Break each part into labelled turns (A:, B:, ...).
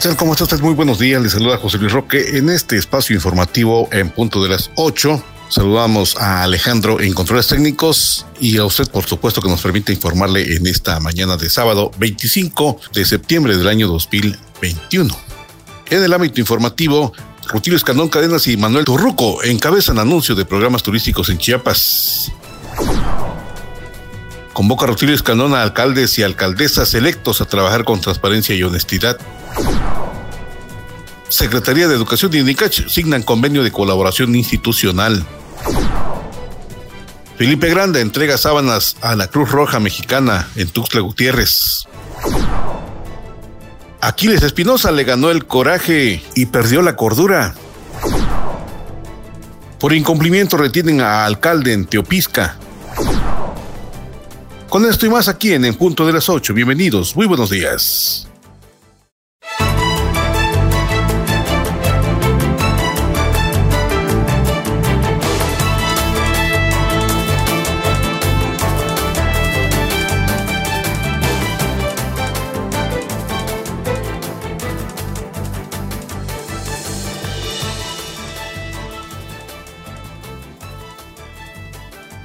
A: ¿Qué? ¿Cómo está usted? Muy buenos días. Le saluda José Luis Roque en este espacio informativo en punto de las 8. Saludamos a Alejandro en controles técnicos y a usted, por supuesto, que nos permite informarle en esta mañana de sábado 25 de septiembre del año 2021. En el ámbito informativo, Rutilio Escandón Cadenas y Manuel Turruco encabezan anuncio de programas turísticos en Chiapas. Convoca a Rutilio Escandón a alcaldes y alcaldesas electos a trabajar con transparencia y honestidad. Secretaría de Educación de INICACH signan convenio de colaboración institucional. Felipe Grande entrega sábanas a la Cruz Roja Mexicana en Tuxtla Gutiérrez. Aquiles Espinosa le ganó el coraje y perdió la cordura. Por incumplimiento retienen a alcalde en Teopisca. Con esto y más aquí en En Punto de las 8. Bienvenidos, muy buenos días.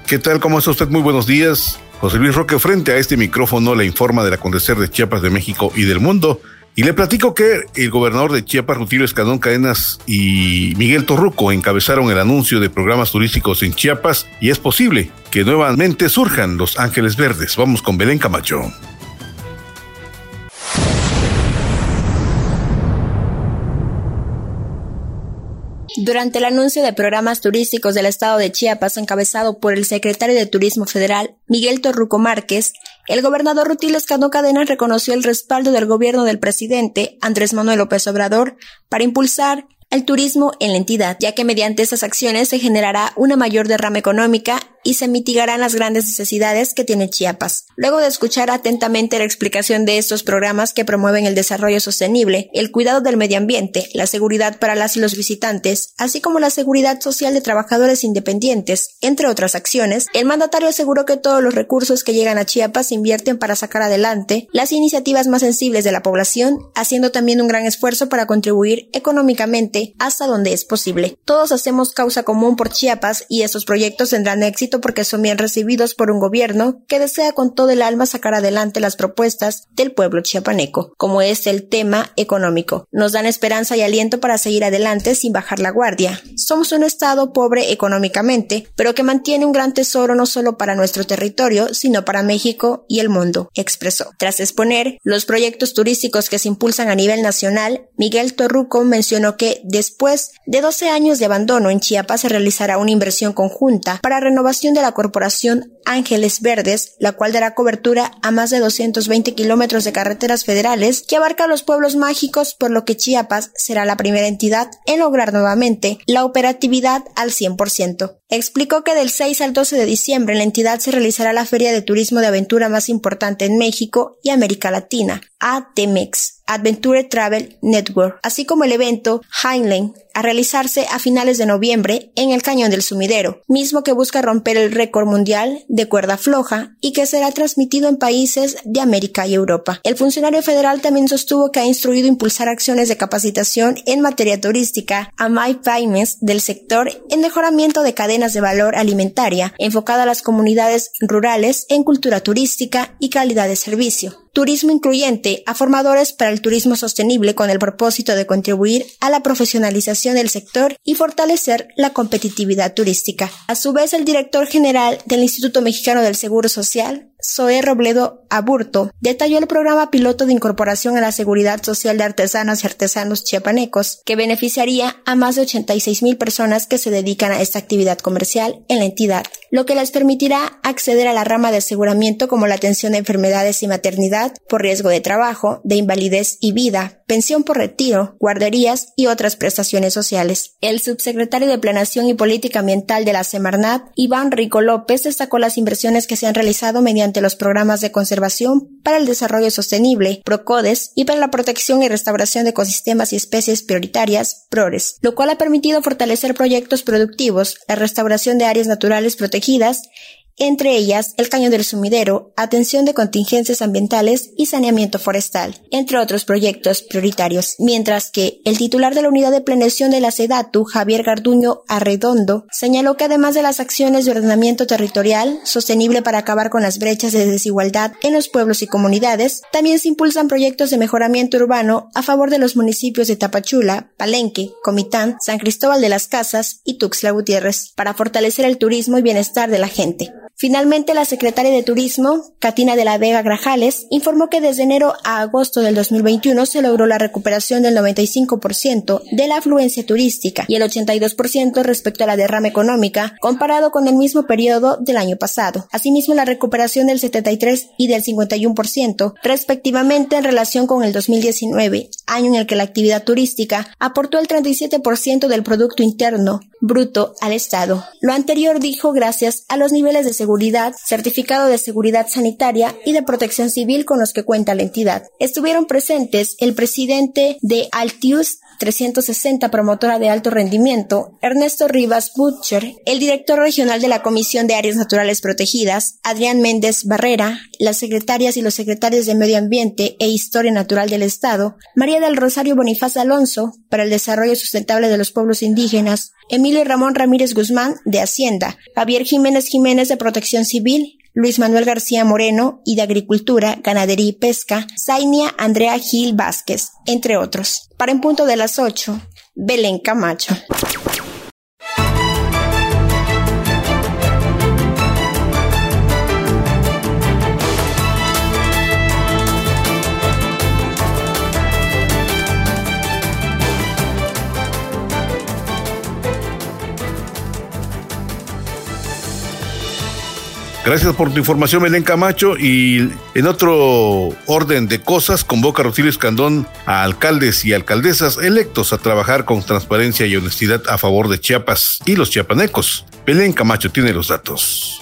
A: ¿Qué tal? ¿Cómo está usted? Muy buenos días. José Luis Roque frente a este micrófono le informa del acontecer de Chiapas de México y del mundo. Y le platico que el gobernador de Chiapas, Rutilio Escandón Cadenas y Miguel Torruco encabezaron el anuncio de programas turísticos en Chiapas y es posible que nuevamente surjan los Ángeles Verdes. Vamos con Belén Camacho.
B: Durante el anuncio de programas turísticos del estado de Chiapas encabezado por el secretario de Turismo Federal, Miguel Torruco Márquez, el gobernador Rutilio Escandón Cadenas reconoció el respaldo del gobierno del presidente Andrés Manuel López Obrador para impulsar el turismo en la entidad, ya que mediante esas acciones se generará una mayor derrama económica y se mitigarán las grandes necesidades que tiene Chiapas. Luego de escuchar atentamente la explicación de estos programas que promueven el desarrollo sostenible, el cuidado del medio ambiente, la seguridad para las y los visitantes, así como la seguridad social de trabajadores independientes, entre otras acciones, el mandatario aseguró que todos los recursos que llegan a Chiapas se invierten para sacar adelante las iniciativas más sensibles de la población, haciendo también un gran esfuerzo para contribuir económicamente hasta donde es posible. Todos hacemos causa común por Chiapas y estos proyectos tendrán éxito porque son bien recibidos por un gobierno que desea con todo el alma sacar adelante las propuestas del pueblo chiapaneco, como es el tema económico. Nos dan esperanza y aliento para seguir adelante sin bajar la guardia. Somos un estado pobre económicamente, pero que mantiene un gran tesoro no solo para nuestro territorio, sino para México y el mundo, expresó. Tras exponer los proyectos turísticos que se impulsan a nivel nacional, Miguel Torruco mencionó que después de 12 años de abandono en Chiapas se realizará una inversión conjunta para renovación de la Corporación Ángeles Verdes, la cual dará cobertura a más de 220 kilómetros de carreteras federales que abarca los pueblos mágicos, por lo que Chiapas será la primera entidad en lograr nuevamente la operatividad al 100%. Explicó que del 6 al 12 de diciembre la entidad se realizará la feria de turismo de aventura más importante en México y América Latina, ATMEX, Adventure Travel Network, así como el evento Heinlein, a realizarse a finales de noviembre en el Cañón del Sumidero, mismo que busca romper el récord mundial de cuerda floja y que será transmitido en países de América y Europa. El funcionario federal también sostuvo que ha instruido impulsar acciones de capacitación en materia turística a My Pymes del sector en mejoramiento de cadenas de valor alimentaria enfocada a las comunidades rurales en cultura turística y calidad de servicio turismo incluyente a formadores para el turismo sostenible con el propósito de contribuir a la profesionalización del sector y fortalecer la competitividad turística. A su vez, el director general del Instituto Mexicano del Seguro Social Zoe Robledo Aburto, detalló el programa piloto de incorporación a la seguridad social de artesanas y artesanos chiapanecos, que beneficiaría a más de 86 mil personas que se dedican a esta actividad comercial en la entidad, lo que les permitirá acceder a la rama de aseguramiento como la atención de enfermedades y maternidad por riesgo de trabajo, de invalidez y vida, pensión por retiro, guarderías y otras prestaciones sociales. El subsecretario de Planación y Política Ambiental de la Semarnat, Iván Rico López, destacó las inversiones que se han realizado mediante los programas de conservación para el desarrollo sostenible, PROCODES, y para la protección y restauración de ecosistemas y especies prioritarias, PRORES, lo cual ha permitido fortalecer proyectos productivos, la restauración de áreas naturales protegidas entre ellas el cañón del sumidero, atención de contingencias ambientales y saneamiento forestal, entre otros proyectos prioritarios, mientras que el titular de la unidad de planeación de la SEDATU, Javier Garduño Arredondo, señaló que además de las acciones de ordenamiento territorial sostenible para acabar con las brechas de desigualdad en los pueblos y comunidades, también se impulsan proyectos de mejoramiento urbano a favor de los municipios de Tapachula, Palenque, Comitán, San Cristóbal de las Casas y Tuxtla Gutiérrez, para fortalecer el turismo y bienestar de la gente. Finalmente, la secretaria de Turismo, Katina de la Vega Grajales, informó que desde enero a agosto del 2021 se logró la recuperación del 95% de la afluencia turística y el 82% respecto a la derrama económica comparado con el mismo periodo del año pasado. Asimismo, la recuperación del 73 y del 51% respectivamente en relación con el 2019, año en el que la actividad turística aportó el 37% del Producto Interno bruto al Estado. Lo anterior dijo gracias a los niveles de seguridad, certificado de seguridad sanitaria y de protección civil con los que cuenta la entidad. Estuvieron presentes el presidente de Altius 360 promotora de alto rendimiento, Ernesto Rivas Butcher, el director regional de la Comisión de Áreas Naturales Protegidas, Adrián Méndez Barrera, las secretarias y los secretarios de Medio Ambiente e Historia Natural del Estado, María del Rosario Bonifaz Alonso, para el Desarrollo Sustentable de los Pueblos Indígenas, Emilio Ramón Ramírez Guzmán, de Hacienda, Javier Jiménez Jiménez, de Protección Civil, Luis Manuel García Moreno y de Agricultura, Ganadería y Pesca, Zainia Andrea Gil Vázquez, entre otros. Para en punto de las 8, Belén Camacho.
A: Gracias por tu información, Belén Camacho. Y en otro orden de cosas, convoca a Rutilio Escandón a alcaldes y alcaldesas electos a trabajar con transparencia y honestidad a favor de Chiapas y los chiapanecos. Belén Camacho tiene los datos.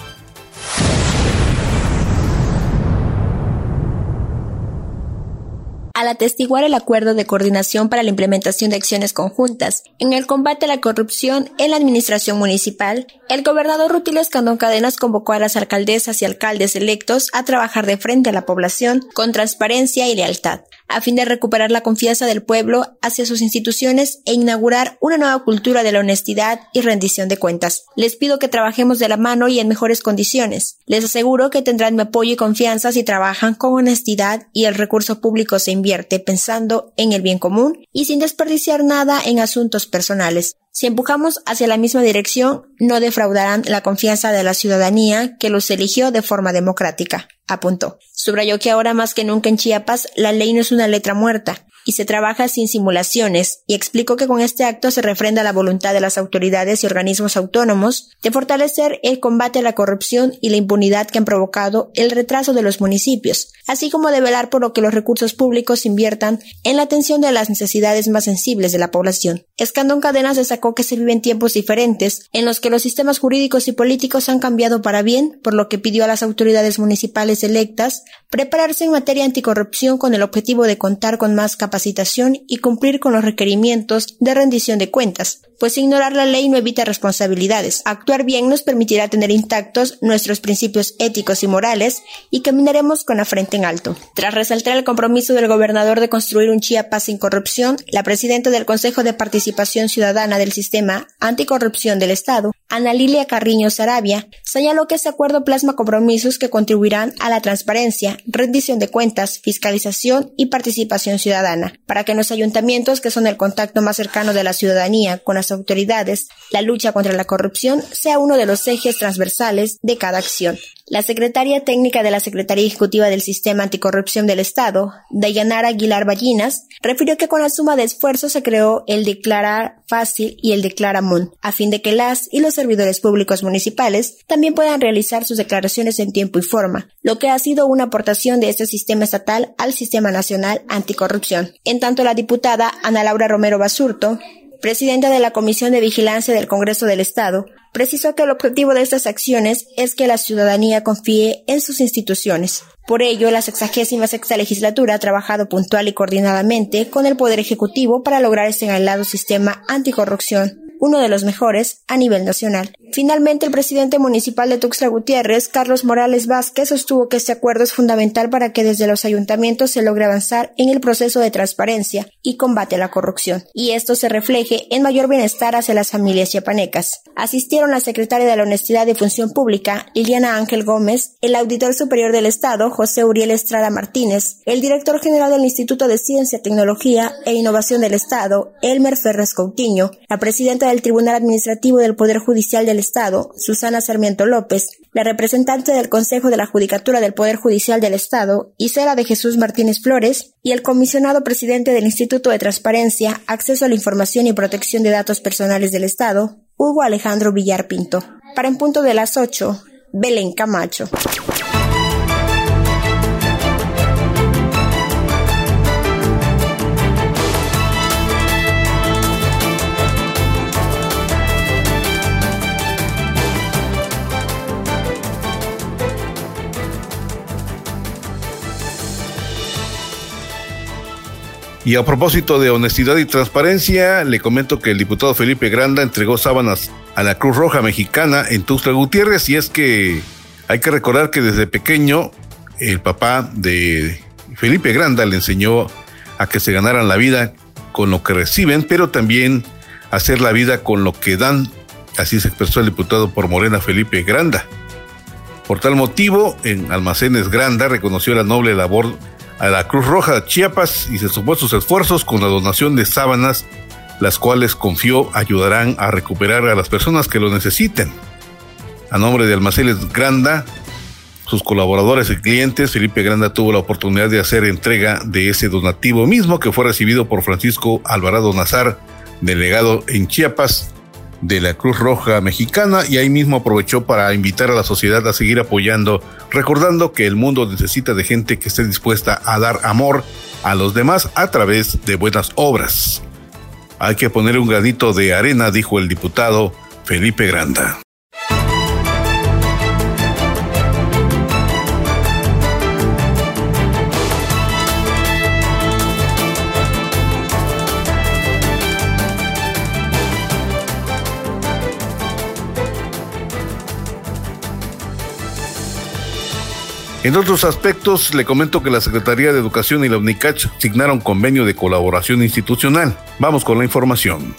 B: Al atestiguar el acuerdo de coordinación para la implementación de acciones conjuntas en el combate a la corrupción en la administración municipal, el gobernador Rutilio Escandón Cadenas convocó a las alcaldesas y alcaldes electos a trabajar de frente a la población con transparencia y lealtad, a fin de recuperar la confianza del pueblo hacia sus instituciones e inaugurar una nueva cultura de la honestidad y rendición de cuentas. Les pido que trabajemos de la mano y en mejores condiciones. Les aseguro que tendrán mi apoyo y confianza si trabajan con honestidad y el recurso público se invierte pensando en el bien común y sin desperdiciar nada en asuntos personales. Si empujamos hacia la misma dirección, no defraudarán la confianza de la ciudadanía que los eligió de forma democrática, apuntó. Subrayó que ahora más que nunca en Chiapas la ley no es una letra muerta, y se trabaja sin simulaciones, y explicó que con este acto se refrenda la voluntad de las autoridades y organismos autónomos de fortalecer el combate a la corrupción y la impunidad que han provocado el retraso de los municipios, así como de velar por lo que los recursos públicos inviertan en la atención de las necesidades más sensibles de la población. Escandón Cadenas destacó que se viven tiempos diferentes en los que los sistemas jurídicos y políticos han cambiado para bien, por lo que pidió a las autoridades municipales electas prepararse en materia anticorrupción con el objetivo de contar con más capacitación y cumplir con los requerimientos de rendición de cuentas, pues ignorar la ley no evita responsabilidades. Actuar bien nos permitirá tener intactos nuestros principios éticos y morales y caminaremos con la frente en alto. Tras resaltar el compromiso del gobernador de construir un Chiapas sin corrupción, la presidenta del Consejo de Participación Ciudadana del Sistema Anticorrupción del Estado, Ana Lilia Carriño Sarabia, señaló que este acuerdo plasma compromisos que contribuirán a la transparencia, rendición de cuentas, fiscalización y participación ciudadana, para que los ayuntamientos, que son el contacto más cercano de la ciudadanía con las autoridades, la lucha contra la corrupción sea uno de los ejes transversales de cada acción. La secretaria técnica de la Secretaría Ejecutiva del Sistema Anticorrupción del Estado, Dayanara Aguilar Ballinas, refirió que con la suma de esfuerzos se creó el Declarar Fácil y el Declara Mun, a fin de que las y los servidores públicos municipales también puedan realizar sus declaraciones en tiempo y forma, lo que ha sido una aportación de este sistema estatal al Sistema Nacional Anticorrupción. En tanto, la diputada Ana Laura Romero Basurto presidenta de la Comisión de Vigilancia del Congreso del Estado, precisó que el objetivo de estas acciones es que la ciudadanía confíe en sus instituciones. Por ello, la 66 sexta legislatura ha trabajado puntual y coordinadamente con el Poder Ejecutivo para lograr este anhelado sistema anticorrupción uno de los mejores a nivel nacional. Finalmente, el presidente municipal de Tuxtla Gutiérrez, Carlos Morales Vázquez, sostuvo que este acuerdo es fundamental para que desde los ayuntamientos se logre avanzar en el proceso de transparencia y combate a la corrupción, y esto se refleje en mayor bienestar hacia las familias chiapanecas. Asistieron la secretaria de la Honestidad y Función Pública, Liliana Ángel Gómez, el auditor superior del Estado, José Uriel Estrada Martínez, el director general del Instituto de Ciencia, Tecnología e Innovación del Estado, Elmer Ferres Coutinho, la presidenta del Tribunal Administrativo del Poder Judicial del Estado, Susana Sarmiento López, la representante del Consejo de la Judicatura del Poder Judicial del Estado, Isela de Jesús Martínez Flores, y el comisionado presidente del Instituto de Transparencia, Acceso a la Información y Protección de Datos Personales del Estado, Hugo Alejandro Villar Pinto. Para en punto de las 8, Belén Camacho.
A: Y a propósito de honestidad y transparencia, le comento que el diputado Felipe Granda entregó sábanas a la Cruz Roja Mexicana en Tuxtla Gutiérrez y es que hay que recordar que desde pequeño el papá de Felipe Granda le enseñó a que se ganaran la vida con lo que reciben, pero también hacer la vida con lo que dan. Así se expresó el diputado por Morena Felipe Granda. Por tal motivo, en Almacenes Granda reconoció la noble labor a la Cruz Roja de Chiapas y se sumó sus esfuerzos con la donación de sábanas, las cuales confió ayudarán a recuperar a las personas que lo necesiten. A nombre de Almacenes Granda, sus colaboradores y clientes, Felipe Granda tuvo la oportunidad de hacer entrega de ese donativo mismo que fue recibido por Francisco Alvarado Nazar, delegado en Chiapas, de la Cruz Roja Mexicana y ahí mismo aprovechó para invitar a la sociedad a seguir apoyando, recordando que el mundo necesita de gente que esté dispuesta a dar amor a los demás a través de buenas obras. Hay que poner un granito de arena, dijo el diputado Felipe Granda. En otros aspectos, le comento que la Secretaría de Educación y la UNICACH signaron convenio de colaboración institucional. Vamos con la información.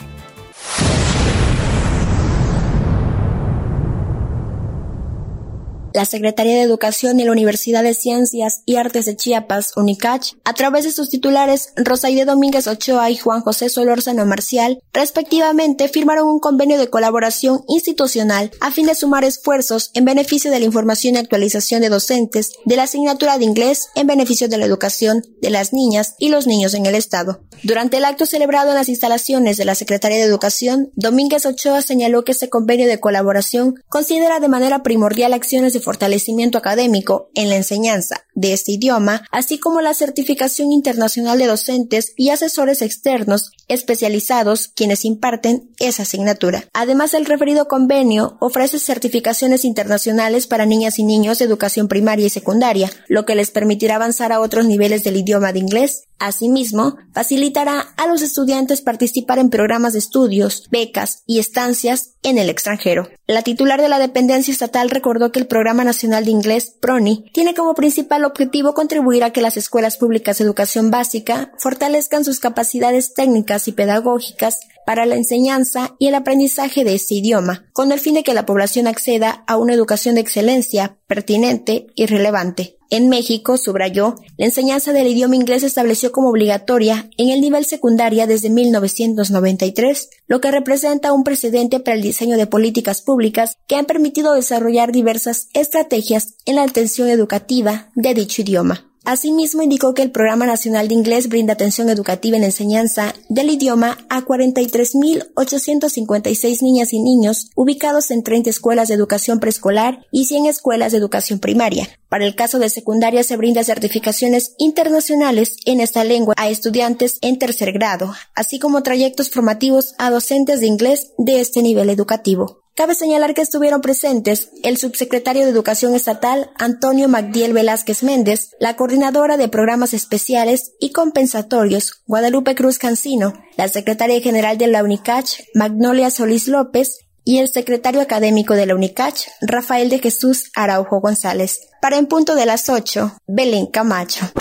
B: La Secretaría de Educación y la Universidad de Ciencias y Artes de Chiapas, UNICACH, a través de sus titulares Rosaide Domínguez Ochoa y Juan José Solórzano Marcial, respectivamente, firmaron un convenio de colaboración institucional a fin de sumar esfuerzos en beneficio de la información y actualización de docentes de la asignatura de inglés en beneficio de la educación de las niñas y los niños en el Estado. Durante el acto celebrado en las instalaciones de la Secretaría de Educación, Domínguez Ochoa señaló que este convenio de colaboración considera de manera primordial acciones de fortalecimiento académico en la enseñanza de este idioma, así como la certificación internacional de docentes y asesores externos especializados quienes imparten esa asignatura. Además, el referido convenio ofrece certificaciones internacionales para niñas y niños de educación primaria y secundaria, lo que les permitirá avanzar a otros niveles del idioma de inglés. Asimismo, facilitará a los estudiantes participar en programas de estudios, becas y estancias en el extranjero. La titular de la dependencia estatal recordó que el Programa Nacional de Inglés, PRONI, tiene como principal objetivo contribuir a que las escuelas públicas de educación básica fortalezcan sus capacidades técnicas y pedagógicas para la enseñanza y el aprendizaje de este idioma, con el fin de que la población acceda a una educación de excelencia, pertinente y relevante. En México, subrayó, la enseñanza del idioma inglés se estableció como obligatoria en el nivel secundaria desde 1993, lo que representa un precedente para el diseño de políticas públicas que han permitido desarrollar diversas estrategias en la atención educativa de dicho idioma. Asimismo, indicó que el Programa Nacional de Inglés brinda atención educativa en enseñanza del idioma a 43.856 niñas y niños ubicados en 30 escuelas de educación preescolar y 100 escuelas de educación primaria. Para el caso de secundaria se brinda certificaciones internacionales en esta lengua a estudiantes en tercer grado, así como trayectos formativos a docentes de inglés de este nivel educativo. Cabe señalar que estuvieron presentes el subsecretario de Educación Estatal Antonio Magdiel Velázquez Méndez, la coordinadora de programas especiales y compensatorios Guadalupe Cruz Cancino, la secretaria general de la UNICACH Magnolia Solís López y el secretario académico de la UNICACH Rafael de Jesús Araujo González. Para en punto de las 8, Belén Camacho.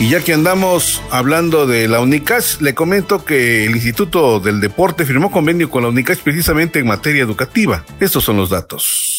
A: Y ya que andamos hablando de la UNICAS, le comento que el Instituto del Deporte firmó convenio con la UNICAS precisamente en materia educativa. Estos son los datos.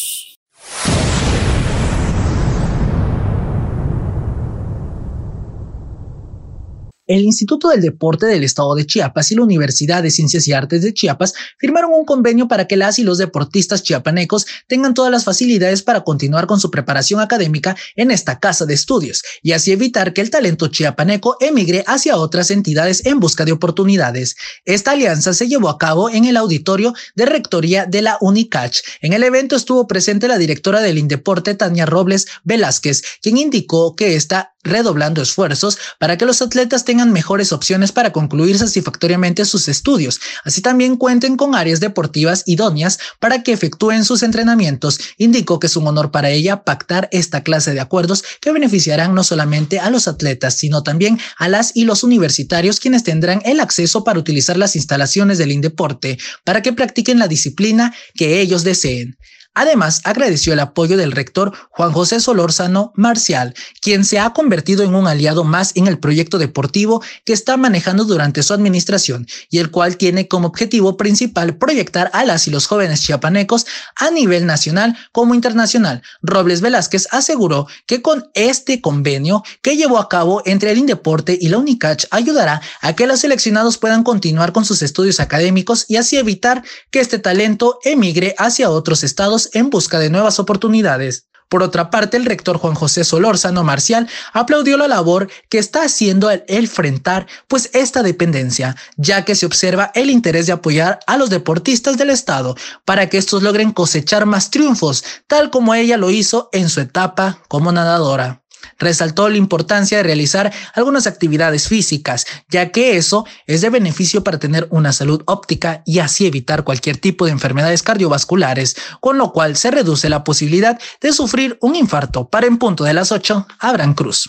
C: El Instituto del Deporte del Estado de Chiapas y la Universidad de Ciencias y Artes de Chiapas firmaron un convenio para que las y los deportistas chiapanecos tengan todas las facilidades para continuar con su preparación académica en esta casa de estudios y así evitar que el talento chiapaneco emigre hacia otras entidades en busca de oportunidades. Esta alianza se llevó a cabo en el auditorio de rectoría de la UNICACH. En el evento estuvo presente la directora del Indeporte, Tania Robles Velázquez, quien indicó que está redoblando esfuerzos para que los atletas tengan mejores opciones para concluir satisfactoriamente sus estudios, así también cuenten con áreas deportivas idóneas para que efectúen sus entrenamientos. Indicó que es un honor para ella pactar esta clase de acuerdos que beneficiarán no solamente a los atletas, sino también a las y los universitarios quienes tendrán el acceso para utilizar las instalaciones del Indeporte para que practiquen la disciplina que ellos deseen. Además, agradeció el apoyo del rector Juan José Solórzano Marcial, quien se ha convertido en un aliado más en el proyecto deportivo que está manejando durante su administración y el cual tiene como objetivo principal proyectar a las y los jóvenes chiapanecos a nivel nacional como internacional. Robles Velázquez aseguró que con este convenio que llevó a cabo entre el Indeporte y la UNICACH ayudará a que los seleccionados puedan continuar con sus estudios académicos y así evitar que este talento emigre hacia otros estados en busca de nuevas oportunidades. Por otra parte, el rector Juan José Solórzano Marcial aplaudió la labor que está haciendo el enfrentar pues esta dependencia, ya que se observa el interés de apoyar a los deportistas del estado para que estos logren cosechar más triunfos, tal como ella lo hizo en su etapa como nadadora. Resaltó la importancia de realizar algunas actividades físicas, ya que eso es de beneficio para tener una salud óptica y así evitar cualquier tipo de enfermedades cardiovasculares, con lo cual se reduce la posibilidad de sufrir un infarto. Para en punto de las 8, Abraham Cruz.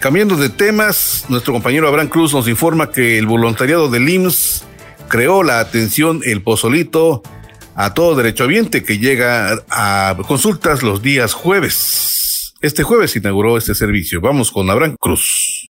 A: Cambiando de temas, nuestro compañero Abraham Cruz nos informa que el voluntariado del IMSS creó la atención El Pozolito a todo derechohabiente que llega a consultas los días jueves. Este jueves inauguró este servicio. Vamos con Abraham Cruz.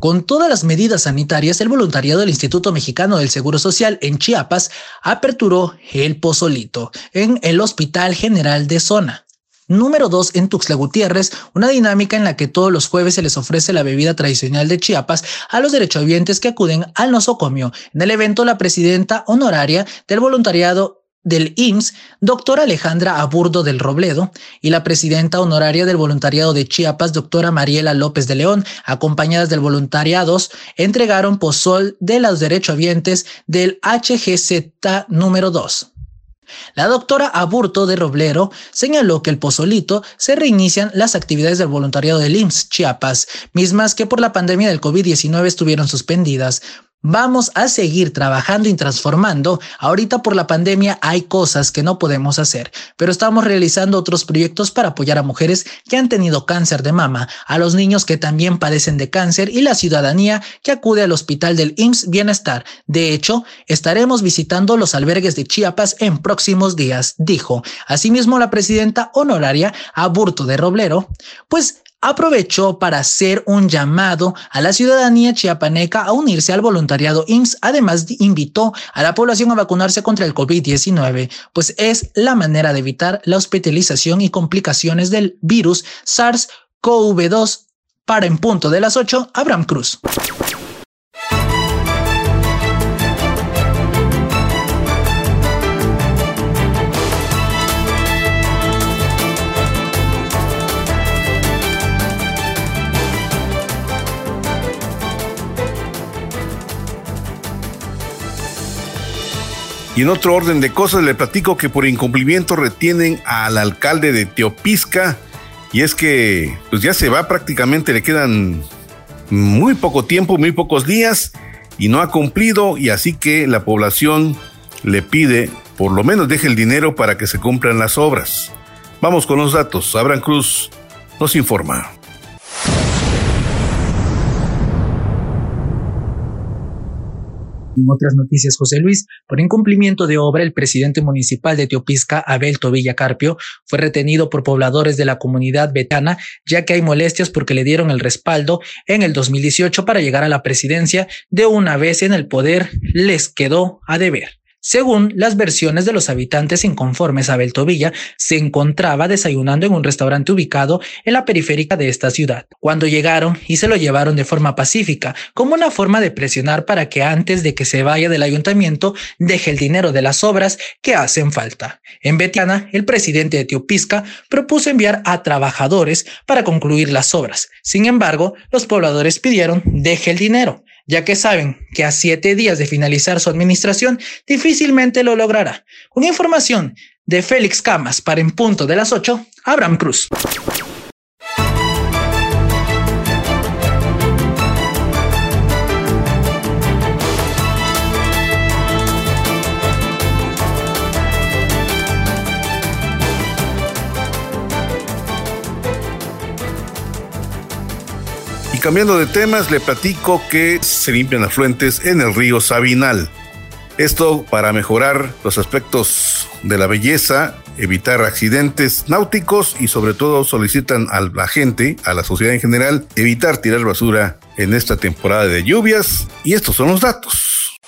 C: Con todas las medidas sanitarias, el voluntariado del Instituto Mexicano del Seguro Social en Chiapas aperturó el Pozolito en el Hospital General de Zona. Número 2 en Tuxtla Gutiérrez, una dinámica en la que todos los jueves se les ofrece la bebida tradicional de Chiapas a los derechohabientes que acuden al nosocomio. En el evento, la presidenta honoraria del voluntariado del IMSS, doctora Alejandra Aburdo del Robledo, y la presidenta honoraria del voluntariado de Chiapas, doctora Mariela López de León, acompañadas del voluntariados, entregaron pozol de los derechohabientes del HGZ número 2. La doctora Aburto de Roblero señaló que el Pozolito se reinician las actividades del voluntariado del IMSS Chiapas, mismas que por la pandemia del COVID-19 estuvieron suspendidas. Vamos a seguir trabajando y transformando. Ahorita por la pandemia hay cosas que no podemos hacer, pero estamos realizando otros proyectos para apoyar a mujeres que han tenido cáncer de mama, a los niños que también padecen de cáncer y la ciudadanía que acude al hospital del IMSS Bienestar. De hecho, estaremos visitando los albergues de Chiapas en próximos días, dijo. Asimismo, la presidenta honoraria Aburto de Roblero, pues aprovechó para hacer un llamado a la ciudadanía chiapaneca a unirse al voluntariado IMSS. Además, invitó a la población a vacunarse contra el COVID-19, pues es la manera de evitar la hospitalización y complicaciones del virus SARS-CoV-2. Para en punto de las 8, Abraham Cruz.
A: Y en otro orden de cosas le platico que por incumplimiento retienen al alcalde de Teopisca y es que pues ya se va prácticamente, le quedan muy poco tiempo, muy pocos días y no ha cumplido y así que la población le pide por lo menos deje el dinero para que se cumplan las obras. Vamos con los datos. Abraham Cruz nos informa.
C: En otras noticias, José Luis, por incumplimiento de obra, el presidente municipal de Teopisca, Abel Tobilla Carpio, fue retenido por pobladores de la comunidad betana, ya que hay molestias porque le dieron el respaldo en el 2018 para llegar a la presidencia. De una vez en el poder, les quedó a deber. Según las versiones de los habitantes inconformes, Abel Tobilla se encontraba desayunando en un restaurante ubicado en la periférica de esta ciudad, cuando llegaron y se lo llevaron de forma pacífica, como una forma de presionar para que antes de que se vaya del ayuntamiento deje el dinero de las obras que hacen falta. En Betiana, el presidente de Teopisca propuso enviar a trabajadores para concluir las obras. Sin embargo, los pobladores pidieron deje el dinero ya que saben que a siete días de finalizar su administración difícilmente lo logrará. Con información de Félix Camas para en punto de las 8, Abraham Cruz.
A: Cambiando de temas, le platico que se limpian afluentes en el río Sabinal. Esto para mejorar los aspectos de la belleza, evitar accidentes náuticos y sobre todo solicitan a la gente, a la sociedad en general, evitar tirar basura en esta temporada de lluvias. Y estos son los datos.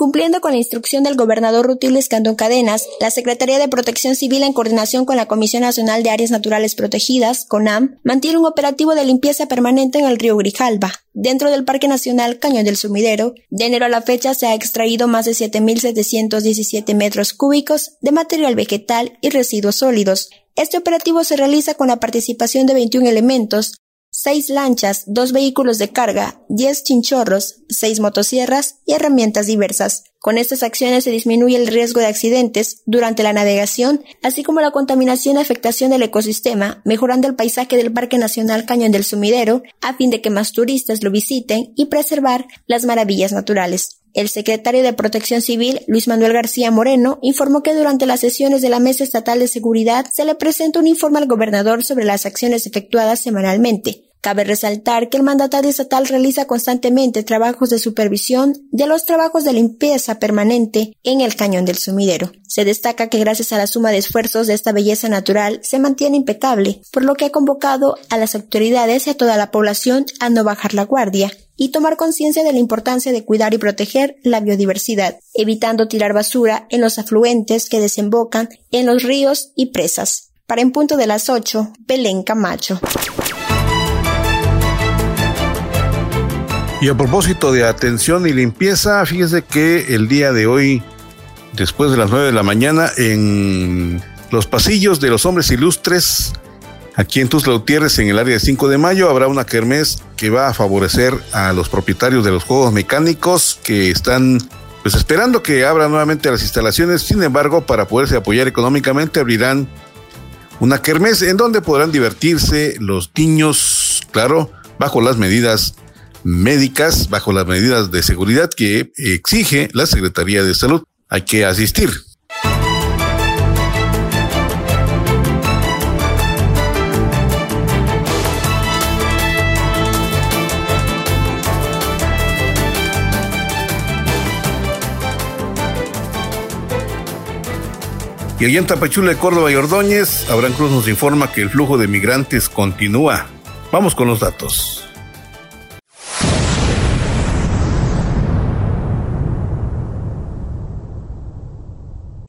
B: Cumpliendo con la instrucción del gobernador Rutilio Escandón Cadenas, la Secretaría de Protección Civil, en coordinación con la Comisión Nacional de Áreas Naturales Protegidas, CONAM, mantiene un operativo de limpieza permanente en el río Grijalba. Dentro del Parque Nacional Cañón del Sumidero, de enero a la fecha se ha extraído más de 7.717 metros cúbicos de material vegetal y residuos sólidos. Este operativo se realiza con la participación de 21 elementos, seis lanchas, dos vehículos de carga, diez chinchorros, seis motosierras y herramientas diversas. Con estas acciones se disminuye el riesgo de accidentes durante la navegación, así como la contaminación y afectación del ecosistema, mejorando el paisaje del Parque Nacional Cañón del Sumidero, a fin de que más turistas lo visiten y preservar las maravillas naturales. El secretario de Protección Civil, Luis Manuel García Moreno, informó que durante las sesiones de la Mesa Estatal de Seguridad se le presenta un informe al gobernador sobre las acciones efectuadas semanalmente. Cabe resaltar que el mandatario estatal realiza constantemente trabajos de supervisión de los trabajos de limpieza permanente en el cañón del sumidero. Se destaca que gracias a la suma de esfuerzos de esta belleza natural se mantiene impecable, por lo que ha convocado a las autoridades y a toda la población a no bajar la guardia y tomar conciencia de la importancia de cuidar y proteger la biodiversidad, evitando tirar basura en los afluentes que desembocan en los ríos y presas. Para en punto de las 8, Belén Camacho.
A: Y a propósito de atención y limpieza, fíjese que el día de hoy, después de las 9 de la mañana, en los pasillos de los hombres ilustres, Aquí en Tuzla Gutiérrez, en el área de 5 de mayo, habrá una kermés que va a favorecer a los propietarios de los juegos mecánicos que están pues esperando que abran nuevamente las instalaciones. Sin embargo, para poderse apoyar económicamente, abrirán una kermés en donde podrán divertirse los niños, claro, bajo las medidas médicas, bajo las medidas de seguridad que exige la Secretaría de Salud. Hay que asistir. Y allá en Tapachula Córdoba y Ordóñez, Abraham Cruz nos informa que el flujo de migrantes continúa. Vamos con los datos.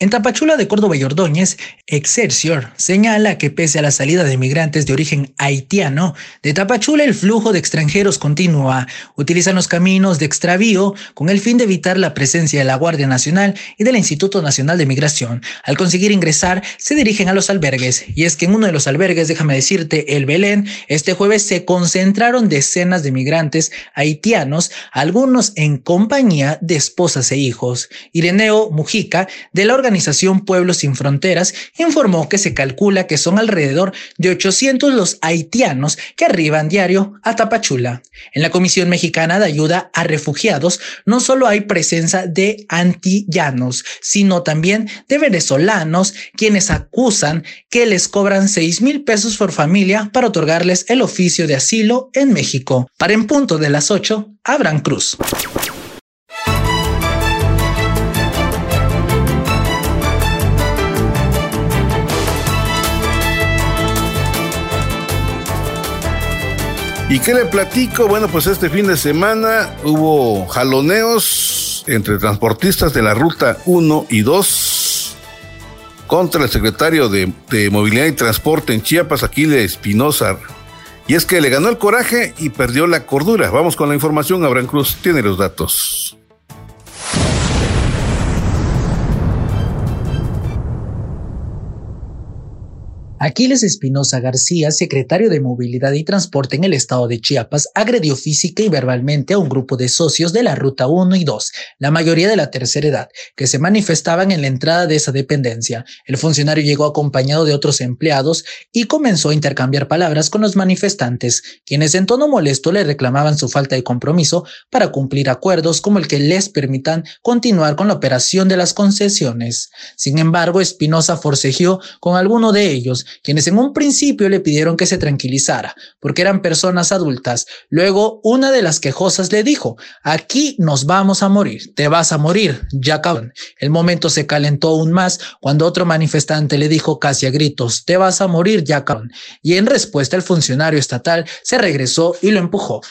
C: En Tapachula de Córdoba y Ordóñez, Excelsior señala que pese a la salida de migrantes de origen haitiano, de Tapachula el flujo de extranjeros continúa. Utilizan los caminos de extravío con el fin de evitar la presencia de la Guardia Nacional y del Instituto Nacional de Migración. Al conseguir ingresar, se dirigen a los albergues. Y es que en uno de los albergues, déjame decirte, el Belén, este jueves se concentraron decenas de migrantes haitianos, algunos en compañía de esposas e hijos. Ireneo Mujica, de la organización organización Pueblos Sin Fronteras informó que se calcula que son alrededor de 800 los haitianos que arriban diario a Tapachula. En la Comisión Mexicana de Ayuda a Refugiados no solo hay presencia de antillanos, sino también de venezolanos quienes acusan que les cobran 6 mil pesos por familia para otorgarles el oficio de asilo en México. Para en punto de las 8, Abraham Cruz.
A: ¿Y qué le platico? Bueno, pues este fin de semana hubo jaloneos entre transportistas de la ruta 1 y 2 contra el secretario de, Movilidad y Transporte en Chiapas, Aquiles Espinosa. Y es que le ganó el coraje y perdió la cordura. Vamos con la información. Abraham Cruz tiene los datos.
C: Aquiles Espinosa García, secretario de Movilidad y Transporte en el estado de Chiapas, agredió física y verbalmente a un grupo de socios de la Ruta 1 y 2, la mayoría de la tercera edad, que se manifestaban en la entrada de esa dependencia. El funcionario llegó acompañado de otros empleados y comenzó a intercambiar palabras con los manifestantes, quienes en tono molesto le reclamaban su falta de compromiso para cumplir acuerdos como el que les permitan continuar con la operación de las concesiones. Sin embargo, Espinosa forcejeó con alguno de ellos, quienes en un principio le pidieron que se tranquilizara, porque eran personas adultas. Luego, una de las quejosas le dijo, aquí nos vamos a morir, te vas a morir, ya cabrón. El momento se calentó aún más cuando otro manifestante le dijo casi a gritos, te vas a morir, ya cabrón. Y en respuesta el funcionario estatal se regresó y lo empujó.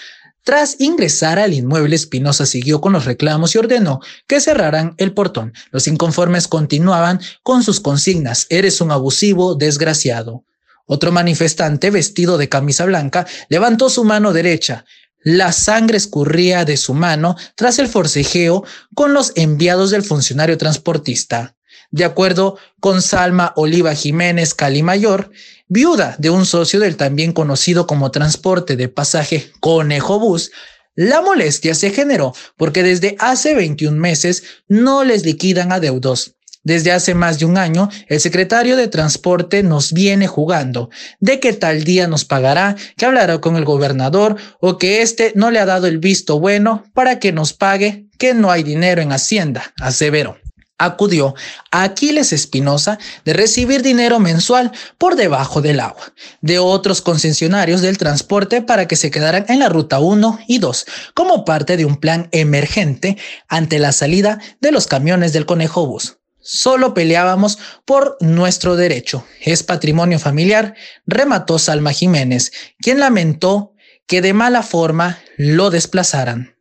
C: Tras ingresar al inmueble, Espinosa siguió con los reclamos y ordenó que cerraran el portón. Los inconformes continuaban con sus consignas. Eres un abusivo, desgraciado. Otro manifestante, vestido de camisa blanca, levantó su mano derecha. La sangre escurría de su mano tras el forcejeo con los enviados del funcionario transportista. De acuerdo con Salma Oliva Jiménez Calimayor, viuda de un socio del también conocido como transporte de pasaje Conejo Bus, la molestia se generó porque desde hace 21 meses no les liquidan adeudos. Desde hace más de un año, el secretario de Transporte nos viene jugando de que tal día nos pagará, que hablará con el gobernador o que éste no le ha dado el visto bueno para que nos pague, que no hay dinero en Hacienda, aseveró acudió a Aquiles Espinosa de recibir dinero mensual por debajo del agua de otros concesionarios del transporte para que se quedaran en la ruta 1 y 2 como parte de un plan emergente ante la salida de los camiones del Conejo Bus. Solo peleábamos por nuestro derecho. Es patrimonio familiar, remató Salma Jiménez, quien lamentó que de mala forma lo desplazaran.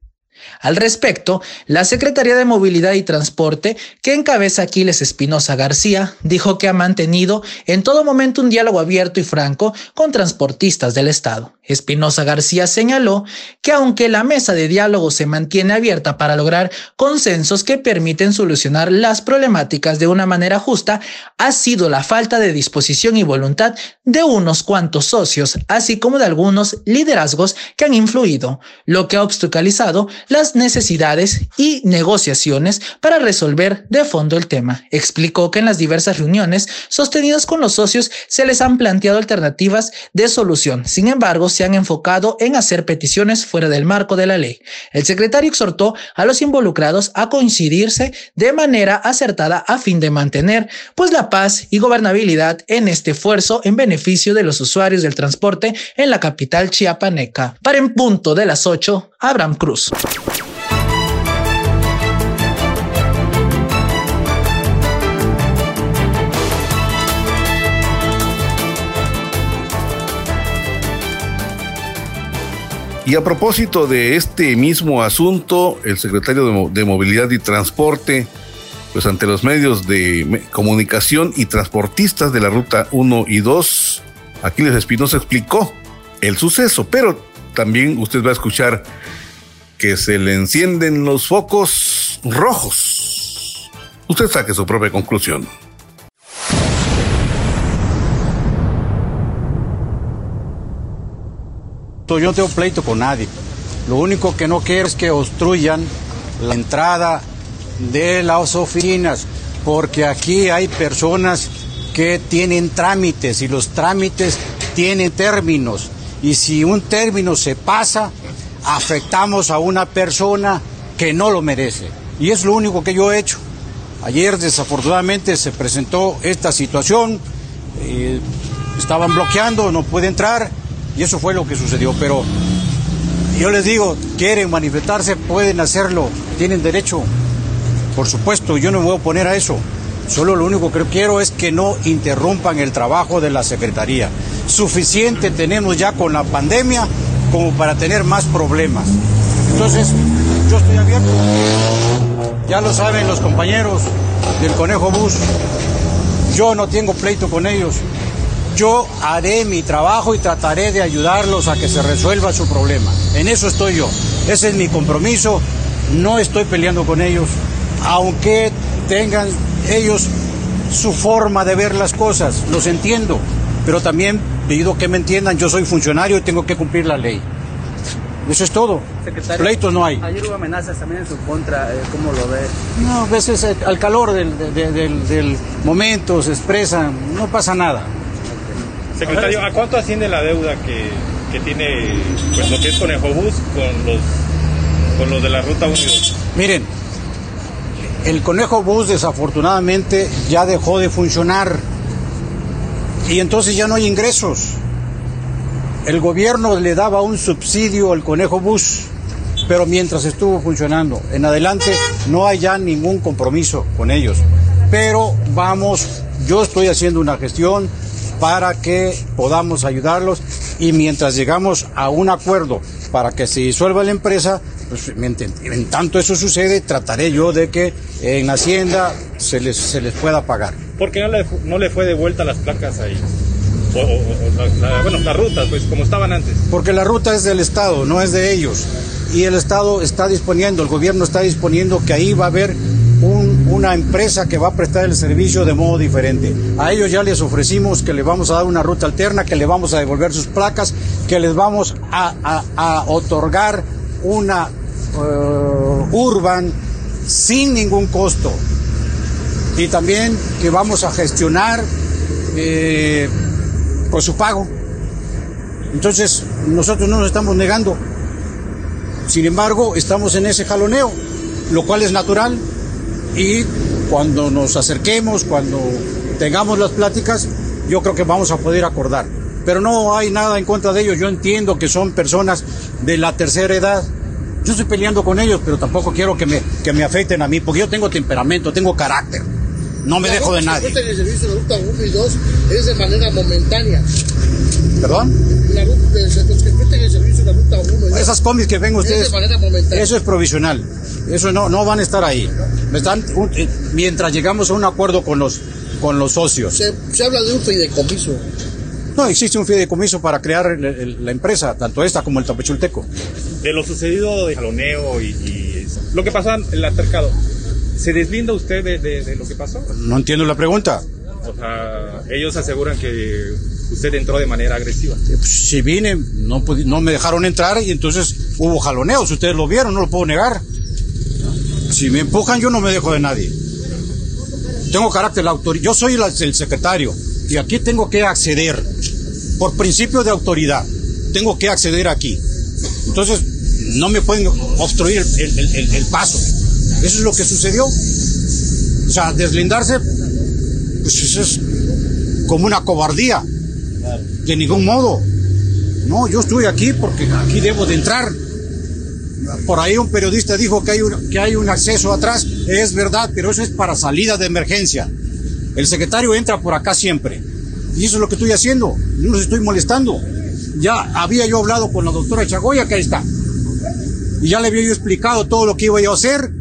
C: Al respecto, la Secretaría de Movilidad y Transporte, que encabeza Aquiles Espinosa García, dijo que ha mantenido en todo momento un diálogo abierto y franco con transportistas del Estado. Espinosa García señaló que que aunque la mesa de diálogo se mantiene abierta para lograr consensos que permiten solucionar las problemáticas de una manera justa, ha sido la falta de disposición y voluntad de unos cuantos socios, así como de algunos liderazgos que han influido, lo que ha obstaculizado las necesidades y negociaciones para resolver de fondo el tema. Explicó que en las diversas reuniones sostenidas con los socios se les han planteado alternativas de solución. Sin embargo, se han enfocado en hacer peticiones fuera del marco de la ley. El secretario exhortó a los involucrados a coincidirse de manera acertada a fin de mantener pues la paz y gobernabilidad en este esfuerzo en beneficio de los usuarios del transporte en la capital chiapaneca. Para en punto de las 8, Abraham Cruz.
A: Y a propósito de este mismo asunto, el secretario de, Movilidad y Transporte, pues ante los medios de comunicación y transportistas de la ruta 1 y 2, Aquiles Espinosa explicó el suceso, pero también usted va a escuchar que se le encienden los focos rojos. Usted saque su propia conclusión.
D: Yo no tengo pleito con nadie. Lo único que no quiero es que obstruyan la entrada de las oficinas, porque aquí hay personas que tienen trámites y los trámites tienen términos. Y si un término se pasa, afectamos a una persona que no lo merece. Y es lo único que yo he hecho. Ayer desafortunadamente se presentó esta situación, eh, estaban bloqueando, no puede entrar y eso fue lo que sucedió. Pero yo les digo, quieren manifestarse, pueden hacerlo, tienen derecho. Por supuesto, yo no me voy a oponer a eso. Solo lo único que quiero es que no interrumpan el trabajo de la Secretaría. Suficiente tenemos ya con la pandemia como para tener más problemas. Entonces, yo estoy abierto. Ya lo saben los compañeros del Conejo Bus. Yo no tengo pleito con ellos yo haré mi trabajo y trataré de ayudarlos a que se resuelva su problema. En eso estoy yo. Ese es mi compromiso. No estoy peleando con ellos, aunque tengan ellos su forma de ver las cosas. Los entiendo, pero también pido que me entiendan. Yo soy funcionario y tengo que cumplir la ley. Eso es todo. Secretario, Pleitos no hay.
E: Ayer hubo amenazas también en su contra. Eh, ¿Cómo lo ve?
D: No, a veces al calor del, del, del momento se expresan. No pasa nada.
F: Secretario, ¿a cuánto asciende la deuda que, que tiene pues, lo que es Conejobús con los, con los de la Ruta 1
D: Miren, el Conejo Bus desafortunadamente ya dejó de funcionar y entonces ya no hay ingresos. El gobierno le daba un subsidio al Conejo Bus, pero mientras estuvo funcionando, en adelante no hay ya ningún compromiso con ellos. Pero vamos, yo estoy haciendo una gestión, para que podamos ayudarlos y mientras llegamos a un acuerdo para que se disuelva la empresa, pues en tanto eso sucede, trataré yo de que en Hacienda se les, se les pueda pagar.
F: ¿Por qué no le, no le fue de vuelta las placas ahí? bueno, las rutas, pues como estaban antes.
D: Porque la ruta es del Estado, no es de ellos. Y el Estado está disponiendo, el gobierno está disponiendo que ahí va a haber una empresa que va a prestar el servicio de modo diferente. A ellos ya les ofrecimos que les vamos a dar una ruta alterna, que les vamos a devolver sus placas, que les vamos a, otorgar una uh, urban sin ningún costo. Y también que vamos a gestionar eh, por su pago. Entonces, nosotros no nos estamos negando. Sin embargo, estamos en ese jaloneo, lo cual es natural y cuando nos acerquemos, cuando tengamos las pláticas, yo creo que vamos a poder acordar. Pero no hay nada en contra de ellos. Yo entiendo que son personas de la tercera edad. Yo estoy peleando con ellos, pero tampoco quiero que me, que me afecten a mí, porque yo tengo temperamento, tengo carácter. No me dejo de nadie.
G: el servicio de ruta 1 y 2 es de manera momentánea.
D: ¿Perdón?
G: La ruta, los que prestan el servicio de ruta 1 y 2.
D: Esas combis que ven ustedes. Eso es provisional. Eso no, no van a estar ahí. Están, eh, mientras llegamos a un acuerdo con los, con los socios.
G: Se, se habla de un fideicomiso.
D: No, existe un fideicomiso para crear el- el- la empresa, tanto esta como el Tapachulteco.
F: De lo sucedido de jaloneo y, y lo que pasó en el altercado, ¿se deslinda usted de, de- de lo que pasó?
D: No entiendo la pregunta.
F: O sea, ellos aseguran que usted entró de manera agresiva.
D: Eh, pues, Si vine, no, me dejaron entrar y entonces hubo jaloneos. Ustedes lo vieron, no lo puedo negar. Si me empujan, yo no me dejo de nadie. Tengo carácter autoridad. Yo soy la- el secretario y aquí tengo que acceder. Por principio de autoridad, tengo que acceder aquí. Entonces, no me pueden obstruir el- el paso. Eso es lo que sucedió. O sea, deslindarse, pues eso es como una cobardía. De ningún modo. No, yo estoy aquí porque aquí debo de entrar. Por ahí un periodista dijo que hay un, que hay un acceso atrás. Es verdad, pero eso es para salida de emergencia. El secretario entra por acá siempre. Y eso es lo que estoy haciendo. No los estoy molestando. Ya había yo hablado con la doctora Chagoya, que ahí está. Y ya le había yo explicado todo lo que iba a hacer.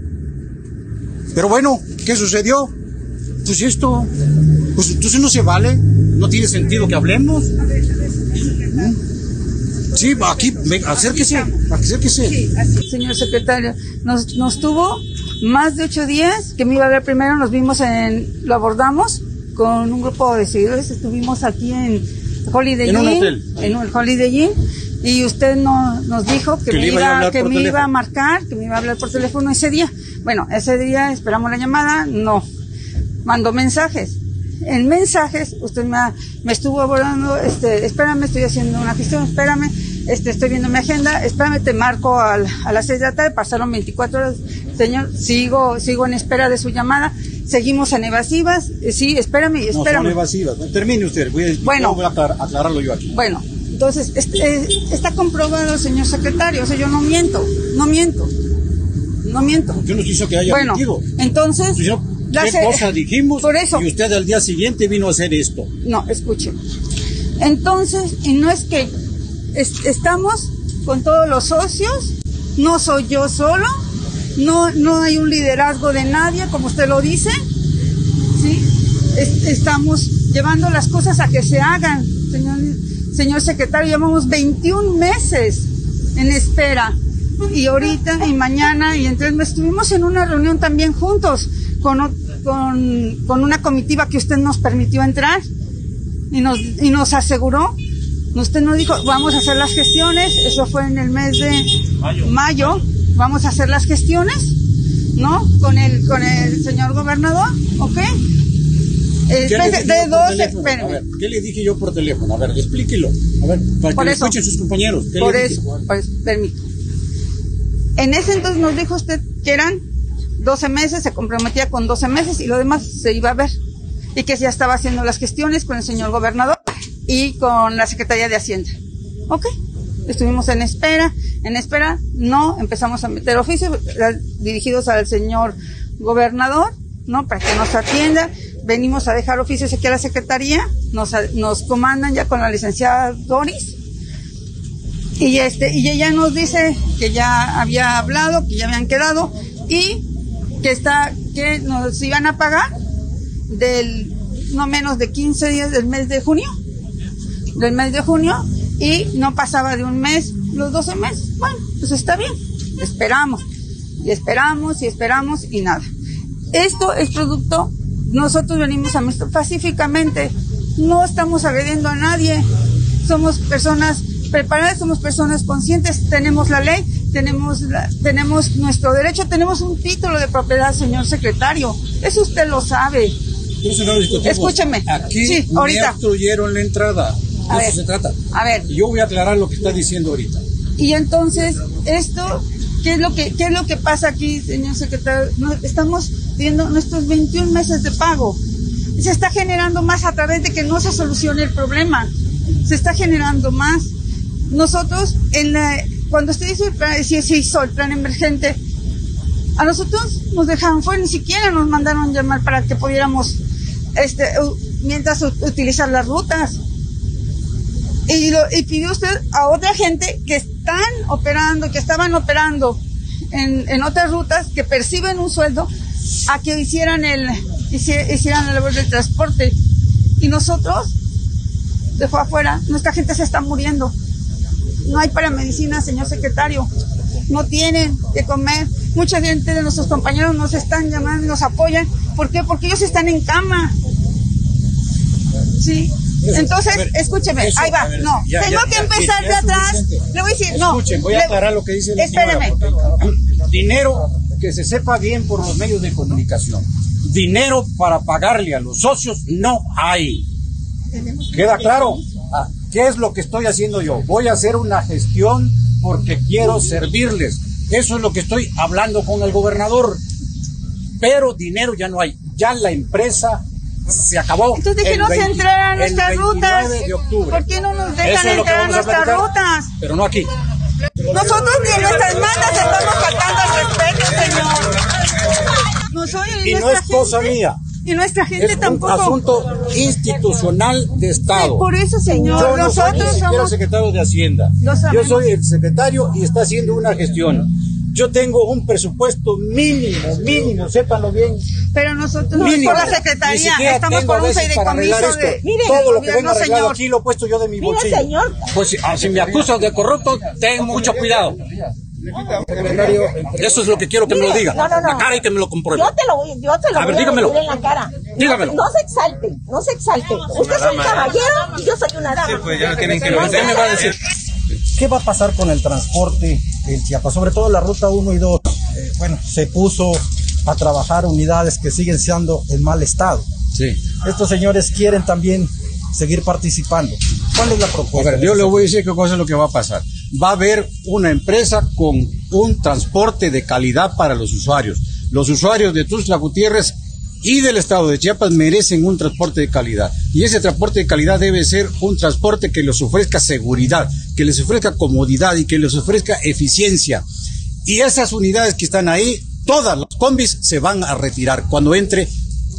D: Pero bueno, ¿qué sucedió? Pues esto, pues entonces no se vale. No tiene sentido que hablemos. Sí, aquí, acérquese, acérquese.
H: Señor secretario, nos, nos tuvo más de ocho días que me iba a ver primero, nos vimos en, lo abordamos con un grupo de seguidores, estuvimos aquí en Holiday
D: En un
H: Inn,
D: hotel.
H: en un Holiday Inn, y usted no, nos dijo que, me,
D: iba a
H: que me iba a marcar, que me iba a hablar por teléfono ese día. Bueno, ese día esperamos la llamada, no. Mandó mensajes. En mensajes, usted me, ha- me estuvo abordando, este, espérame, estoy haciendo una gestión, espérame, este, estoy viendo mi agenda, espérame, te marco al- a las seis de la tarde, pasaron 24 horas, señor, sigo, sigo en espera de su llamada, seguimos en evasivas, eh, sí, espérame,
D: No, son
H: espérame.
D: evasivas. Termine usted, voy a,
H: Bueno.
D: voy a aclar- aclararlo yo aquí.
H: Bueno, entonces, este, está comprobado, señor secretario, o sea, yo no miento, no miento, no miento.
D: Yo no quiso que haya
H: Bueno,
D: mentido.
H: entonces,
D: Yo-
H: la
D: ¿Qué
H: se-
D: cosa dijimos?
H: Por eso.
D: Y usted al día siguiente vino a hacer esto.
H: No, escuche. Entonces, y no es que es- estamos con todos los socios, no soy yo solo, no, no hay un liderazgo de nadie, como usted lo dice, ¿sí? Es- estamos llevando las cosas a que se hagan, señor, señor secretario, llevamos 21 meses en espera. Y ahorita y mañana y entre estuvimos en una reunión también juntos con, con, con una comitiva que usted nos permitió entrar y nos, y nos aseguró, usted nos dijo, vamos a hacer las gestiones, eso fue en el mes de mayo, vamos a hacer las gestiones, ¿no? Con el, con el señor gobernador, ¿ok? Eh,
D: ¿Qué le
H: espérate,
D: dije
H: de
D: por
H: dos, espérame.
D: A ver, ¿qué le dije yo por teléfono? A ver, explíquelo. A ver, para
H: Por
D: que lo
H: eso.
D: escuchen sus compañeros. ¿Qué
H: Por
D: le dije?
H: eso, pues, permito. En ese entonces nos dijo usted que eran 12 meses, se comprometía con 12 meses y lo demás se iba a ver. Y que ya estaba haciendo las gestiones con el señor gobernador y con la Secretaría de Hacienda. Ok, estuvimos en espera, en espera, no, empezamos a meter oficios eh, dirigidos al señor gobernador, ¿no? Para que nos atienda. Venimos a dejar oficios aquí a la Secretaría, nos, nos comandan ya con la licenciada Doris, y este, y ella nos dice que ya había hablado, que ya habían quedado y que está, que nos iban a pagar del no menos de 15 días del mes de junio, del mes de junio, y no pasaba de un mes, los 12 meses. Bueno, pues está bien, esperamos, y esperamos, y esperamos, y nada. Esto es producto, nosotros venimos a esto pacíficamente, no estamos agrediendo a nadie, somos personas preparadas, somos personas conscientes, tenemos la ley, tenemos, la- tenemos nuestro derecho, tenemos un título de propiedad, señor secretario, eso usted lo sabe. Escúcheme.
D: Aquí
H: Sí,
D: me
H: ahorita.
D: obstruyeron la entrada. De
H: A
D: eso
H: ver.
D: se trata.
H: A ver,
D: yo voy a aclarar lo que está diciendo ahorita.
H: Y entonces, esto, ¿qué es lo que, qué es lo que pasa aquí, señor secretario? No, estamos viendo nuestros 21 meses de pago. Se está generando más a través de que no se solucione el problema. Se está generando más. Nosotros, cuando usted hizo el plan, se hizo el plan emergente, a nosotros nos dejaron fuera, ni siquiera nos mandaron llamar para que pudiéramos, este, mientras utilizar las rutas. Y, lo, y pidió usted a otra gente que están operando, que estaban operando en, otras rutas, que perciben un sueldo, a que hicieran el hici- hicieran la labor del transporte. Y nosotros dejó afuera. Nuestra gente se está muriendo. No hay para medicina, señor secretario. No tienen que comer. Mucha gente de nuestros compañeros nos están llamando, nos apoyan. ¿Por qué? Porque ellos están en cama. Sí. Entonces, escúcheme, ahí va. No, tengo que empezar de atrás. Le voy a decir, no.
D: Escuchen, voy a aclarar lo que dice el
H: Espéreme.
D: Dinero que se sepa bien por los medios de comunicación. Dinero para pagarle a los socios no hay. ¿Queda claro? ¿Qué es lo que estoy haciendo yo? Voy a hacer una gestión porque quiero servirles. Eso es lo que estoy hablando con el gobernador. Pero dinero ya no hay. Ya la empresa se acabó.
H: Entonces déjenos
D: 20
H: entrar a nuestras
D: 29
H: rutas.
D: de octubre.
H: ¿Por qué no nos dejan
D: es
H: entrar a nuestras rutas?
D: Pero no aquí.
H: Nosotros ni en nuestras mandas estamos faltando al respeto, señor. Nosotros
D: Y no es cosa
H: gente-
D: mía.
H: Y nuestra gente
D: Es un
H: tampoco.
D: asunto institucional de Estado.
H: Por eso, señor,
D: Yo no soy ni
H: nosotros somos.
D: secretario de Hacienda. Yo soy el secretario y está haciendo una gestión. Yo tengo un presupuesto mínimo, mínimo, sépanlo bien.
H: Pero nosotros no
D: Mínimo.
H: por la secretaría, estamos por un fideicomiso de. Mire,
D: Todo lo que venga
H: señor.
D: aquí lo he puesto yo de mi
H: Mire,
D: bolsillo.
H: señor.
D: Pues si, ah, si me acusas de corrupto, ten mucho cuidado. Secretario, Eso es lo que quiero que me lo diga.
I: No, no, no.
D: La cara y que me lo compruebe.
I: Yo te lo voy, yo te lo
D: A ver,
I: voy
D: dígamelo.
I: decir en la cara.
D: Dígamelo.
I: No, no se exalte, no se exalte. Usted es un caballero y yo soy una dama.
F: pues ya tienen que
D: Usted me va a decir.
J: ¿Qué va a pasar con el transporte en Chiapas? Sobre todo la ruta 1 y 2. Eh, bueno, se puso a trabajar unidades que siguen siendo en mal estado.
D: Sí.
J: Estos señores quieren también seguir participando. ¿Cuál es la
D: A
J: propuesta?
D: ver, yo le voy a decir qué cosa es lo que va a pasar. Va a haber una empresa con un transporte de calidad para los usuarios. Los usuarios de Tuxtla Gutiérrez y del estado de Chiapas merecen un transporte de calidad. Y ese transporte de calidad debe ser un transporte que les ofrezca seguridad, que les ofrezca comodidad y que les ofrezca eficiencia. Y esas unidades que están ahí, todas las combis se van a retirar cuando entre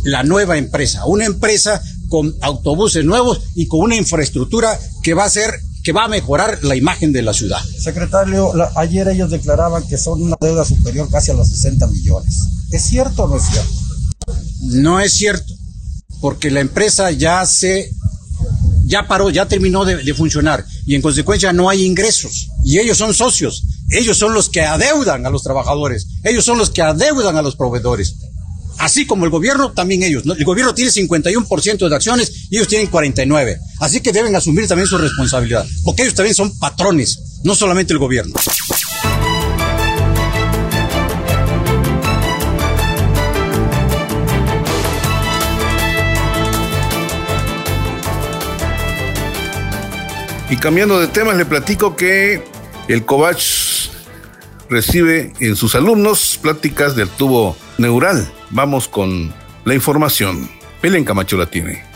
D: la nueva empresa, una empresa con autobuses nuevos y con una infraestructura que va a ser que va a mejorar la imagen de la ciudad.
J: Secretario, la- ayer ellos declaraban que son una deuda superior casi a los 60 millones. ¿Es cierto o no es cierto?
D: No es cierto, porque la empresa ya se ya paró, ya terminó de, de funcionar y en consecuencia no hay ingresos y ellos son socios, ellos son los que adeudan a los trabajadores, ellos son los que adeudan a los proveedores. Así como el gobierno, también ellos. El gobierno tiene 51% de acciones y ellos tienen 49%. Así que deben asumir también su responsabilidad, porque ellos también son patrones, no solamente el gobierno.
A: Y cambiando de temas, le platico que el Covach recibe en sus alumnos pláticas del tubo neural. Vamos con la información. Belén Camacho la tiene.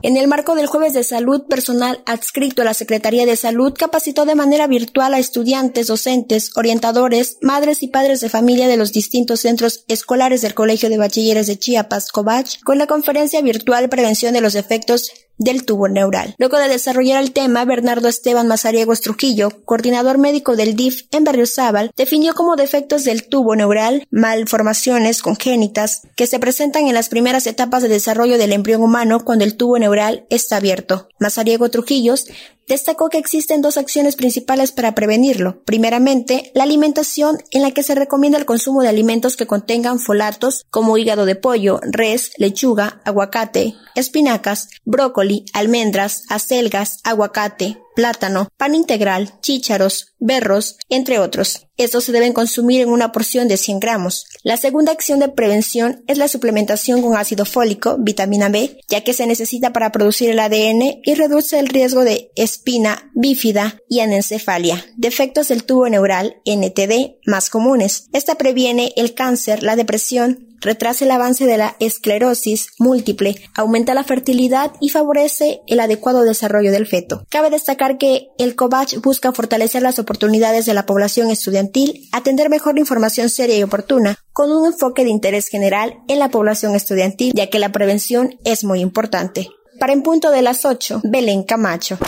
B: En el marco del Jueves de Salud, personal adscrito a la Secretaría de Salud capacitó de manera virtual a estudiantes, docentes, orientadores, madres y padres de familia de los distintos centros escolares del Colegio de Bachilleres de Chiapas, COBACH, con la conferencia virtual Prevención de los efectos del tubo neural. Luego de desarrollar el tema, Bernardo Esteban Mazariegos Trujillo, coordinador médico del DIF en Berriozábal, definió como defectos del tubo neural malformaciones congénitas que se presentan en las primeras etapas de desarrollo del embrión humano cuando el tubo neural está abierto. Mazariego Trujillos destacó que existen dos acciones principales para prevenirlo. Primeramente, la alimentación en la que se recomienda el consumo de alimentos que contengan folatos como hígado de pollo, res, lechuga, aguacate, espinacas, brócoli, almendras, acelgas, aguacate, plátano, pan integral, chícharos, berros, entre otros. Estos se deben consumir en una porción de 100 gramos. La segunda acción de prevención es la suplementación con ácido fólico, vitamina B, ya que se necesita para producir el ADN y reduce el riesgo de espina bífida y anencefalia, defectos del tubo neural, NTD, más comunes. Esta previene el cáncer, la depresión, retrasa el avance de la esclerosis múltiple, aumenta la fertilidad y favorece el adecuado desarrollo del feto. Cabe destacar que el COVACH busca fortalecer las oportunidades de la población estudiantil, atender mejor la información seria y oportuna, con un enfoque de interés general en la población estudiantil, ya que la prevención es muy importante. Para en punto de las 8, Belén Camacho.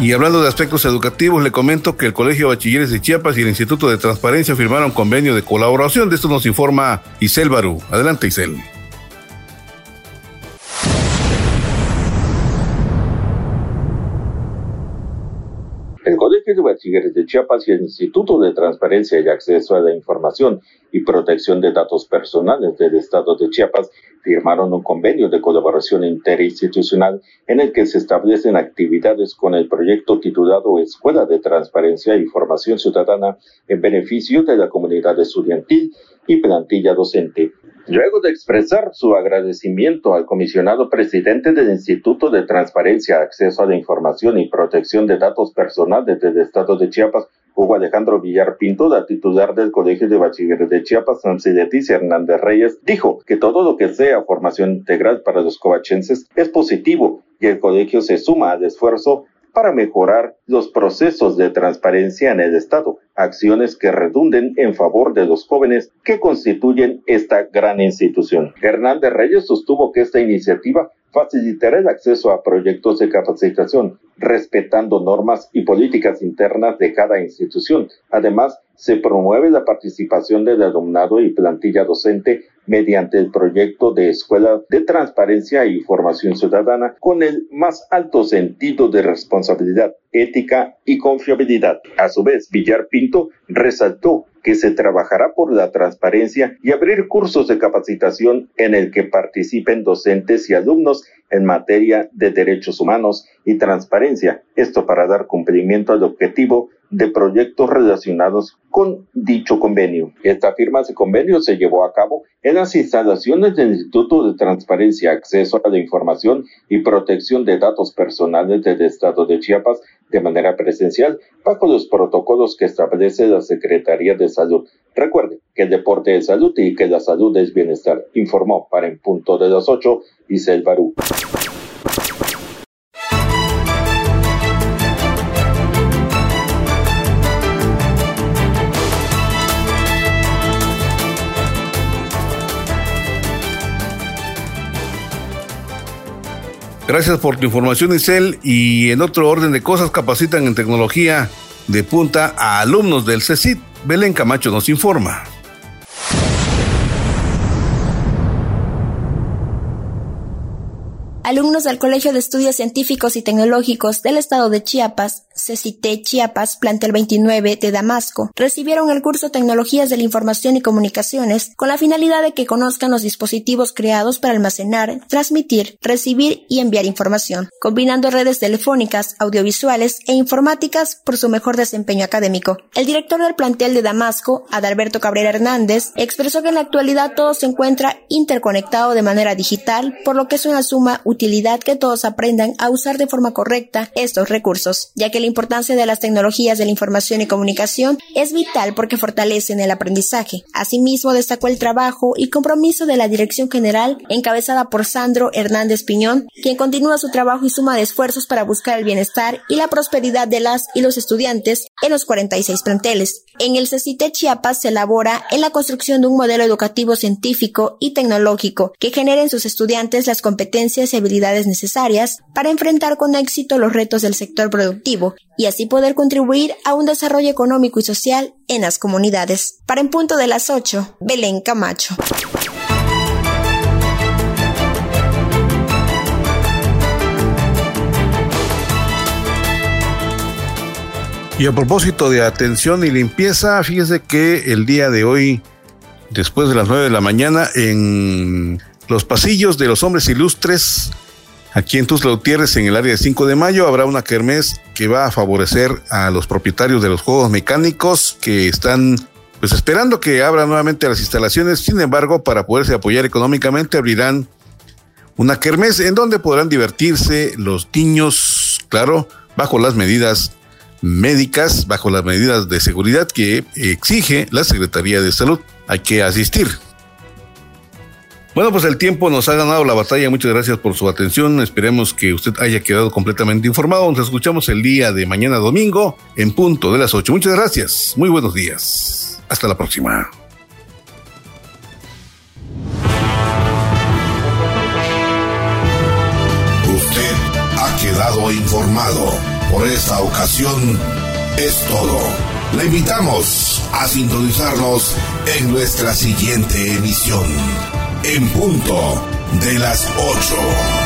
A: Y hablando de aspectos educativos, le comento que el Colegio de Bachilleres de Chiapas y el Instituto de Transparencia firmaron convenio de colaboración. De esto nos informa Isel Barú. Adelante, Isel.
K: El Colegio de Bachilleres de Chiapas y el Instituto de Transparencia y Acceso a la Información y Protección de Datos Personales del Estado de Chiapas firmaron un convenio de colaboración interinstitucional en el que se establecen actividades con el proyecto titulado Escuela de Transparencia y Formación Ciudadana en beneficio de la comunidad estudiantil y plantilla docente. Luego de expresar su agradecimiento al comisionado presidente del Instituto de Transparencia, Acceso a la Información y Protección de Datos Personales del Estado de Chiapas, Hugo Alejandro Villar Pinto, la titular del Colegio de Bachilleres de Chiapas, Nancy Leticia Hernández Reyes, dijo que todo lo que sea formación integral para los covachenses es positivo y el colegio se suma al esfuerzo para mejorar los procesos de transparencia en el Estado, acciones que redunden en favor de los jóvenes que constituyen esta gran institución. Hernández Reyes sostuvo que esta iniciativa facilitará el acceso a proyectos de capacitación, respetando normas y políticas internas de cada institución. Además, se promueve la participación del alumnado y plantilla docente mediante el proyecto de Escuela de Transparencia y Formación Ciudadana con el más alto sentido de responsabilidad, ética y confiabilidad. A su vez, Villar Pinto resaltó que se trabajará por la transparencia y abrir cursos de capacitación en el que participen docentes y alumnos en materia de derechos humanos y transparencia, esto para dar cumplimiento al objetivo de proyectos relacionados con dicho convenio. Esta firma de convenio se llevó a cabo en las instalaciones del Instituto de Transparencia, Acceso a la Información y Protección de Datos Personales del Estado de Chiapas de manera presencial bajo los protocolos que establece la Secretaría de Salud. Recuerde que el deporte es salud y que la salud es bienestar, informó para en punto de las 8 Isel Barú.
A: Gracias por tu información, Isel. Y en otro orden de cosas, capacitan en tecnología de punta a alumnos del CECIT. Belén Camacho nos informa.
B: Alumnos del Colegio de Estudios Científicos y Tecnológicos del Estado de Chiapas, CECITE Chiapas, plantel 29 de Damasco, recibieron el curso Tecnologías de la Información y Comunicaciones con la finalidad de que conozcan los dispositivos creados para almacenar, transmitir, recibir y enviar información, combinando redes telefónicas, audiovisuales e informáticas por su mejor desempeño académico. El director del plantel de Damasco, Adalberto Cabrera Hernández, expresó que en la actualidad todo se encuentra interconectado de manera digital, por lo que es una suma utilidad que todos aprendan a usar de forma correcta estos recursos, ya que la importancia de las tecnologías de la información y comunicación es vital porque fortalecen el aprendizaje. Asimismo, destacó el trabajo y compromiso de la Dirección General encabezada por Sandro Hernández Piñón, quien continúa su trabajo y suma de esfuerzos para buscar el bienestar y la prosperidad de las y los estudiantes en los 46 planteles. En el CECITE Chiapas se elabora en la construcción de un modelo educativo científico y tecnológico que genere en sus estudiantes las competencias y habilidades necesarias para enfrentar con éxito los retos del sector productivo y así poder contribuir a un desarrollo económico y social en las comunidades. Para en punto de las 8, Belén Camacho.
A: Y a propósito de atención y limpieza, fíjese que el día de hoy, después de las 9 de la mañana, en los pasillos de los hombres ilustres, aquí en Tuzla Gutiérrez, en el área de 5 de mayo, habrá una kermés que va a favorecer a los propietarios de los juegos mecánicos que están pues esperando que abran nuevamente las instalaciones. Sin embargo, para poderse apoyar económicamente, abrirán una kermés en donde podrán divertirse los niños, claro, bajo las medidas médicas bajo las medidas de seguridad que exige la Secretaría de Salud. Hay que asistir. Bueno, pues el tiempo nos ha ganado la batalla. Muchas gracias por su atención. Esperemos que usted haya quedado completamente informado. Nos escuchamos el día de mañana domingo en punto de las 8. Muchas gracias. Muy buenos días. Hasta la próxima.
L: Usted ha quedado informado.
A: por esta ocasión es todo. Le invitamos a sintonizarnos en nuestra siguiente emisión, en punto de las 8.